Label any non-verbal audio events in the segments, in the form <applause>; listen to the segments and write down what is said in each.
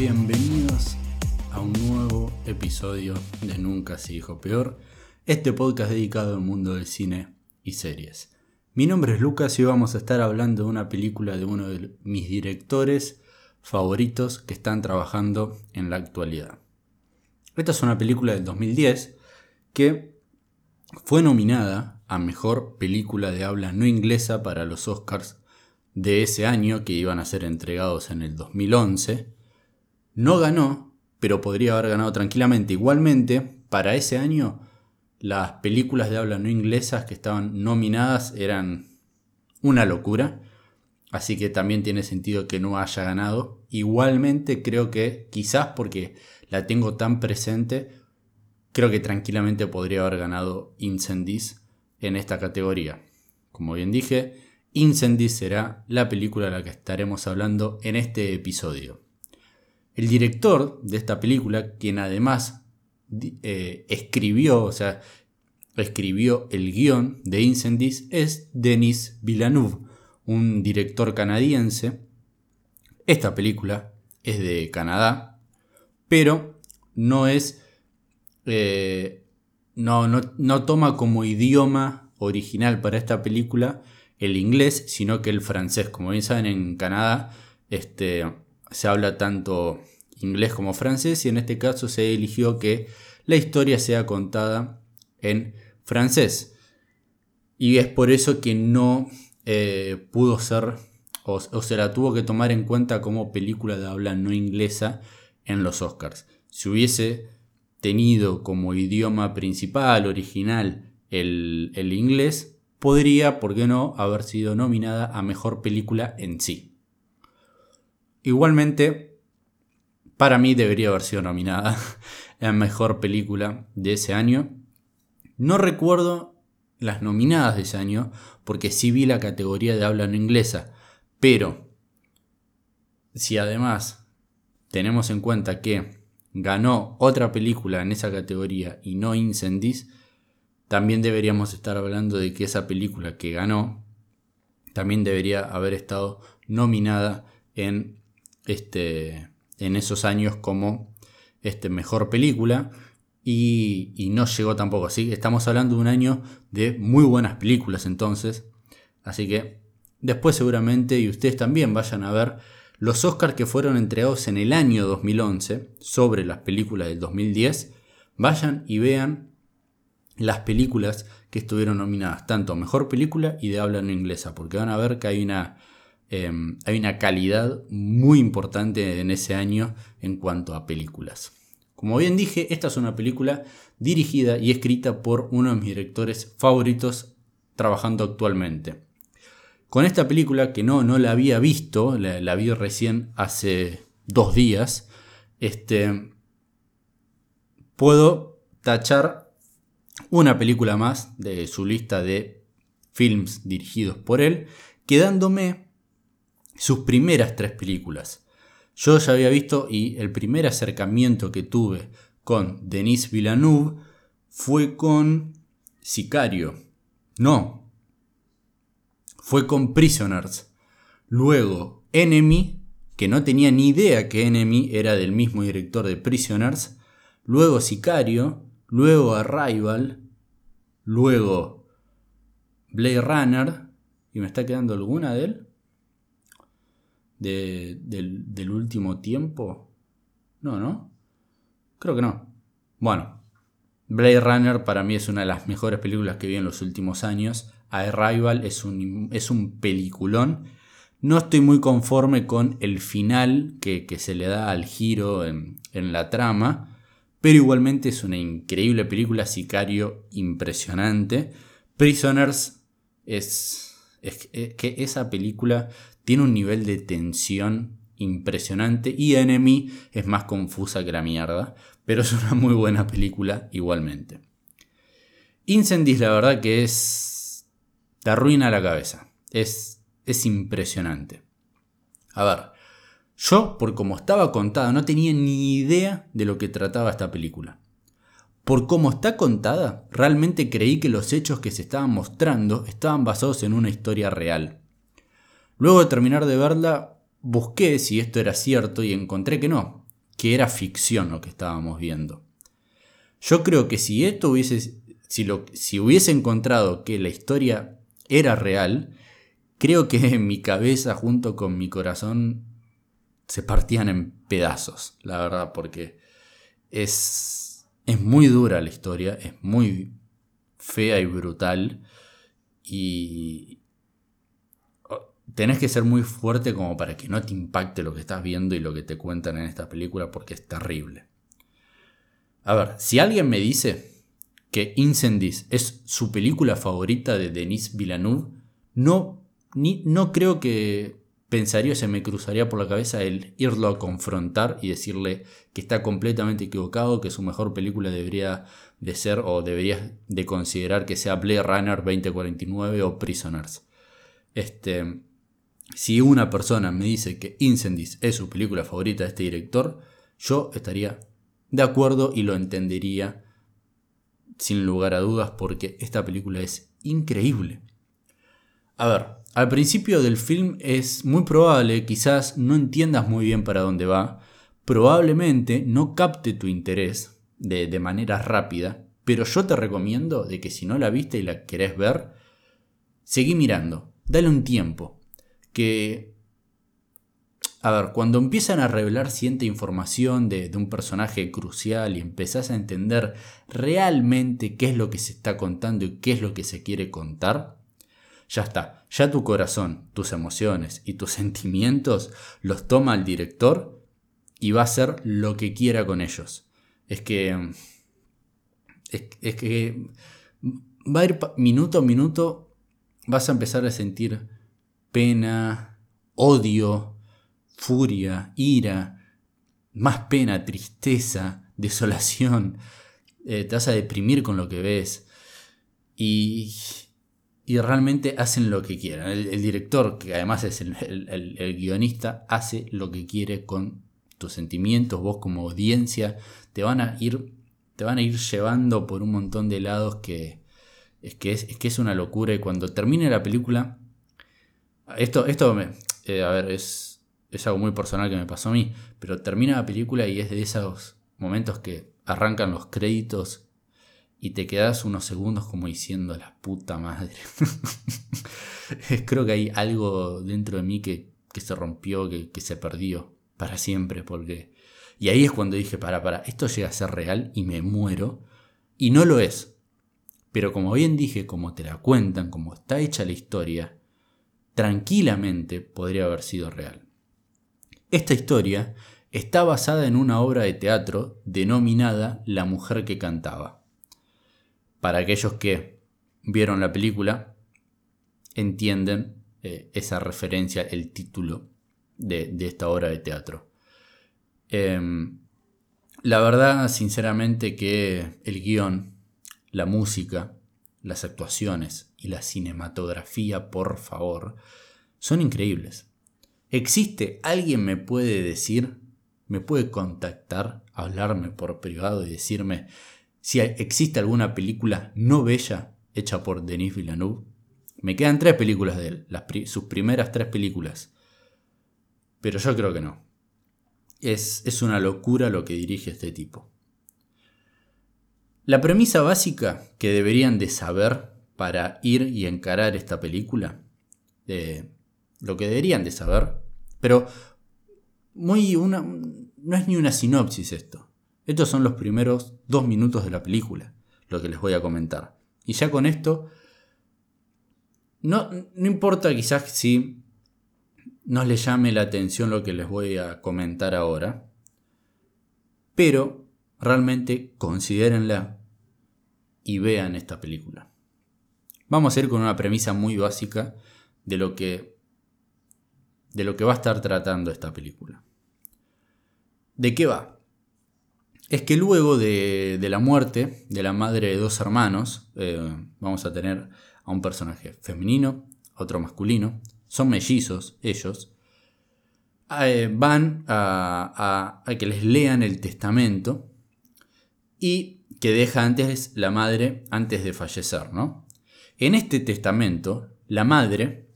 Bienvenidos a un nuevo episodio de Nunca se dijo peor, este podcast dedicado al mundo del cine y series. Mi nombre es Lucas y vamos a estar hablando de una película de uno de mis directores favoritos que están trabajando en la actualidad. Esta es una película del 2010 que fue nominada a Mejor Película de Habla No Inglesa para los Oscars de ese año que iban a ser entregados en el 2011. No ganó, pero podría haber ganado tranquilamente. Igualmente, para ese año, las películas de habla no inglesas que estaban nominadas eran una locura. Así que también tiene sentido que no haya ganado. Igualmente creo que quizás porque la tengo tan presente, creo que tranquilamente podría haber ganado Incendies en esta categoría. Como bien dije, Incendies será la película de la que estaremos hablando en este episodio. El director de esta película, quien además eh, escribió, o sea, escribió el guion de Incendies, es Denis Villeneuve, un director canadiense. Esta película es de Canadá, pero no es. Eh, no, no, no toma como idioma original para esta película el inglés, sino que el francés. Como bien saben, en Canadá este, se habla tanto inglés como francés y en este caso se eligió que la historia sea contada en francés. Y es por eso que no eh, pudo ser o, se la tuvo que tomar en cuenta como película de habla no inglesa en los Oscars. Si hubiese tenido como idioma principal, original, el, el inglés, podría, por qué no, haber sido nominada a Mejor Película en sí. Igualmente, para mí debería haber sido nominada <laughs> a Mejor Película de ese año. No recuerdo las nominadas de ese año, porque sí vi la categoría de habla no inglesa, pero si además tenemos en cuenta que ganó otra película en esa categoría y no Incendies, también deberíamos estar hablando de que esa película que ganó también debería haber estado nominada en, este, en esos años como este, mejor película y, no llegó tampoco. Así estamos hablando de un año de muy buenas películas entonces. Así que después seguramente y ustedes también vayan a ver los Oscars que fueron entregados en el año 2011 sobre las películas del 2010. Vayan y vean las películas que estuvieron nominadas, tanto mejor película y de habla no inglesa, porque van a ver que hay una, em, hay una calidad muy importante en ese año en cuanto a películas. Como bien dije, esta es una película dirigida y escrita por uno de mis directores favoritos trabajando actualmente. Con esta película, que no, no la había visto, la, vi recién hace dos días, este, puedo tachar una película más de su lista de films dirigidos por él, quedándome sus primeras tres películas. Yo ya había visto y el primer acercamiento que tuve con Denis Villeneuve fue con Sicario. No, fue con Prisoners. Luego Enemy, que no tenía ni idea que Enemy era del mismo director de Prisoners. Luego Sicario luego Arrival, luego Blade Runner, y me está quedando alguna de él, del, último tiempo. No, ¿no? Creo que no. Bueno, Blade Runner para mí es una de las mejores películas que vi en los últimos años. Arrival es un, es un peliculón. No estoy muy conforme con el final que, se le da al giro en, en la trama. Pero igualmente es una increíble película, Sicario impresionante. Prisoners es, es, que esa película tiene un nivel de tensión impresionante y Enemy es más confusa que la mierda, pero es una muy buena película igualmente. Incendies la verdad que es... te arruina la cabeza, es, es impresionante. A ver, yo, por como estaba contada, no tenía ni idea de lo que trataba esta película. Por cómo está contada, realmente creí que los hechos que se estaban mostrando estaban basados en una historia real. Luego de terminar de verla, busqué si esto era cierto y encontré que no, que era ficción lo que estábamos viendo. Yo creo que si esto hubiese, si, hubiese encontrado que la historia era real, creo que en mi cabeza junto con mi corazón se partían en pedazos, la verdad, porque es, es muy dura la historia, es muy fea y brutal y tenés que ser muy fuerte como para que no te impacte lo que estás viendo y lo que te cuentan en esta película porque es terrible. A ver, si alguien me dice que Incendies es su película favorita de Denis Villeneuve, no, ni, no creo que pensaría o se me cruzaría por la cabeza el irlo a confrontar y decirle que está completamente equivocado, que su mejor película debería de ser o debería de considerar que sea Blade Runner 2049 o Prisoners. Este, si una persona me dice que Incendies es su película favorita de este director, yo estaría de acuerdo y lo entendería sin lugar a dudas porque esta película es increíble. A ver, al principio del film es muy probable, quizás no entiendas muy bien para dónde va, probablemente no capte tu interés de, de manera rápida, pero yo te recomiendo de que si no la viste y la querés ver, seguí mirando, dale un tiempo, que a ver, cuando empiezan a revelar cierta información de, un personaje crucial y empezás a entender realmente qué es lo que se está contando y qué es lo que se quiere contar, ya está, ya tu corazón, tus emociones y tus <laughs> sentimientos los toma el director y va a hacer lo que quiera con ellos. Es que... Es, que va a ir minuto a minuto, vas a empezar a sentir pena, odio, furia, ira, más pena, tristeza, <laughs> desolación. Eh, te vas a deprimir con lo que ves. Y, y realmente hacen lo que quieran. El, director, que además es el, guionista, hace lo que quiere con tus sentimientos. Vos como audiencia te van a ir, te van a ir llevando por un montón de lados que es que es, que es una locura. Y cuando termine la película, esto, esto me, eh, a ver, es, es algo muy personal que me pasó a mí, pero termina la película y es de esos momentos que arrancan los créditos y te quedas unos segundos como diciendo la puta madre. <laughs> Creo que hay algo dentro de mí que, se rompió, que, que, se perdió para siempre, porque... Y ahí es cuando dije, para, para, esto llega a ser real y me muero. Y no lo es. Pero como bien dije, como te la cuentan, como está hecha la historia, tranquilamente podría haber sido real. Esta historia está basada en una obra de teatro denominada La mujer que cantaba. Para aquellos que vieron la película, entienden eh, esa referencia, el título de, esta obra de teatro. Em, la verdad, sinceramente, que el guion, la música, las actuaciones y la cinematografía, por favor, son increíbles. ¿Existe alguien me puede decir, me puede contactar, hablarme por privado y decirme si existe alguna película no bella hecha por Denis Villeneuve? Me quedan tres películas de él, sus primeras tres películas. Pero yo creo que no. Es, es una locura lo que dirige este tipo. La premisa básica que deberían de saber para ir y encarar esta película, de lo que deberían de saber, pero muy una, no es ni una sinopsis esto. Estos son los primeros dos minutos de la película, lo que les voy a comentar. Y ya con esto, no, no importa quizás si no les llame la atención lo que les voy a comentar ahora, pero realmente considérenla y vean esta película. Vamos a ir con una premisa muy básica de lo que de lo que va a estar tratando esta película. ¿De qué va? Es que luego de, la muerte de la madre de dos hermanos, eh, vamos a tener a un personaje femenino, otro masculino, son mellizos ellos, eh, van a, a, que les lean el testamento y que deja antes la madre antes de fallecer, ¿no? En este testamento, la madre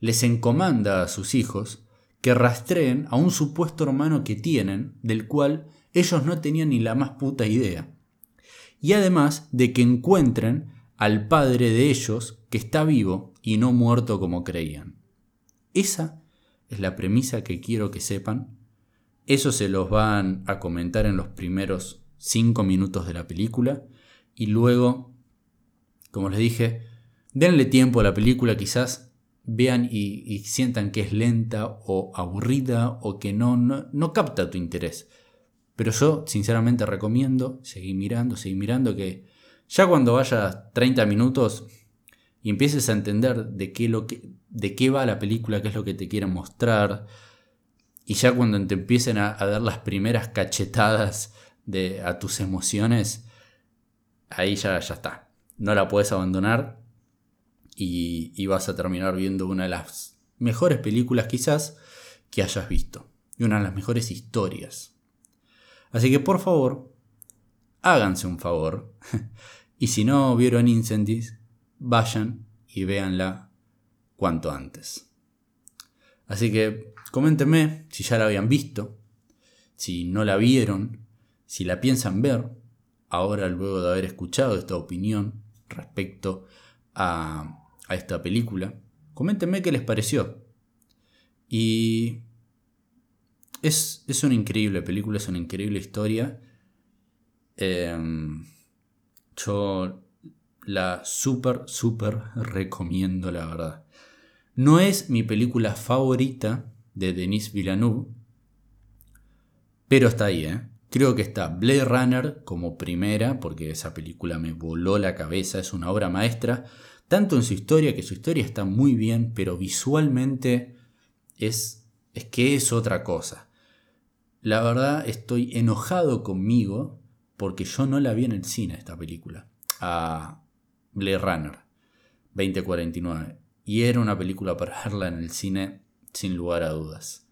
les encomanda a sus hijos que rastreen a un supuesto hermano que tienen, del cual ellos no tenían ni la más puta idea. Y además de que encuentren al padre de ellos que está vivo y no muerto como creían. Esa es la premisa que quiero que sepan. Eso se los van a comentar en los primeros cinco minutos de la película. Y luego, como les dije, denle tiempo a la película, quizás vean y, sientan que es lenta o aburrida o que no, no, capta tu interés. Pero yo sinceramente recomiendo seguir mirando, seguir mirando, que ya cuando vayas 30 minutos y empieces a entender de qué, lo de qué va la película, qué es lo que te quieren mostrar, y ya cuando te empiecen a, dar las primeras cachetadas de, a tus emociones, ahí ya, ya está. No la puedes abandonar y, vas a terminar viendo una de las mejores películas quizás que hayas visto. Y una de las mejores historias. Así que por favor, háganse un favor. <laughs> y si no vieron Incendies, vayan y véanla cuanto antes. Así que coméntenme si ya la habían visto, si no la vieron, si la piensan ver, ahora luego de haber escuchado esta opinión respecto a, a esta película. Coméntenme qué les pareció. Y es, una increíble película, es una increíble historia. Em, yo la súper, súper recomiendo, la verdad. No es mi película favorita de Denis Villeneuve, pero está ahí, ¿eh? Creo que está Blade Runner como primera, porque esa película me voló la cabeza, es una obra maestra, tanto en su historia, que su historia está muy bien, pero visualmente es, es que es otra cosa. La verdad estoy enojado conmigo porque yo no la vi en el cine esta película. A Blade Runner 2049. Y era una película para verla en el cine sin lugar a dudas.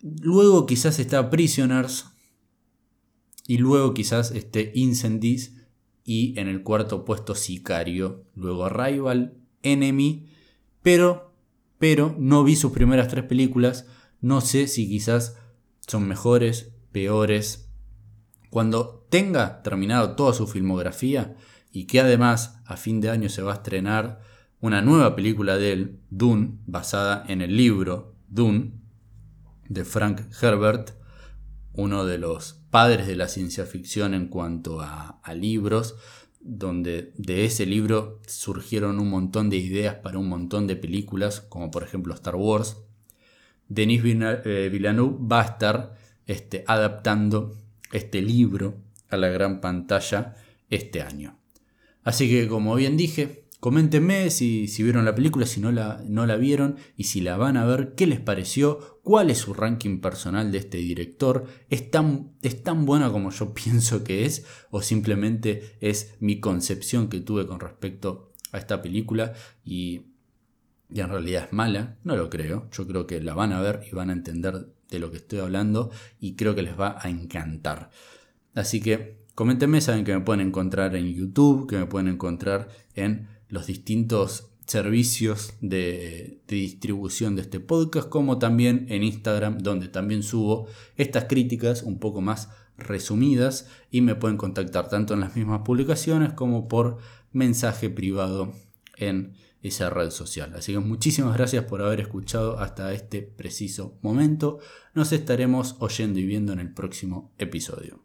Luego quizás está Prisoners. Y luego quizás esté Incendies. Y en el cuarto puesto Sicario. Luego Arrival, Enemy. Pero, pero no vi sus primeras tres películas. No sé si quizás son mejores, peores. Cuando tenga terminado toda su filmografía y que además a fin de año se va a estrenar una nueva película de él, Dune, basada en el libro Dune de Frank Herbert, uno de los padres de la ciencia ficción en cuanto a, libros, donde de ese libro surgieron un montón de ideas para un montón de películas, como por ejemplo Star Wars, Denis eh, Villeneuve va a estar este, adaptando este libro a la gran pantalla este año. Así que como bien dije, coméntenme si, vieron la película, si no la, no la vieron y si la van a ver, qué les pareció, cuál es su ranking personal de este director, ¿es tan, es tan buena como yo <laughs> pienso que es o simplemente es mi concepción que tuve con respecto a esta película y y en realidad es mala, no lo creo. Yo creo que la van a ver y van a entender de lo que estoy hablando y creo que les va a encantar. Así que coméntenme, saben que me pueden encontrar en YouTube, que me pueden encontrar en los distintos servicios de, distribución de este podcast, como también en Instagram, donde también subo estas críticas un poco más resumidas y me pueden contactar tanto en las mismas publicaciones como por mensaje privado en esa red social. Así que muchísimas gracias por haber escuchado hasta este preciso momento. Nos estaremos oyendo y viendo en el próximo episodio.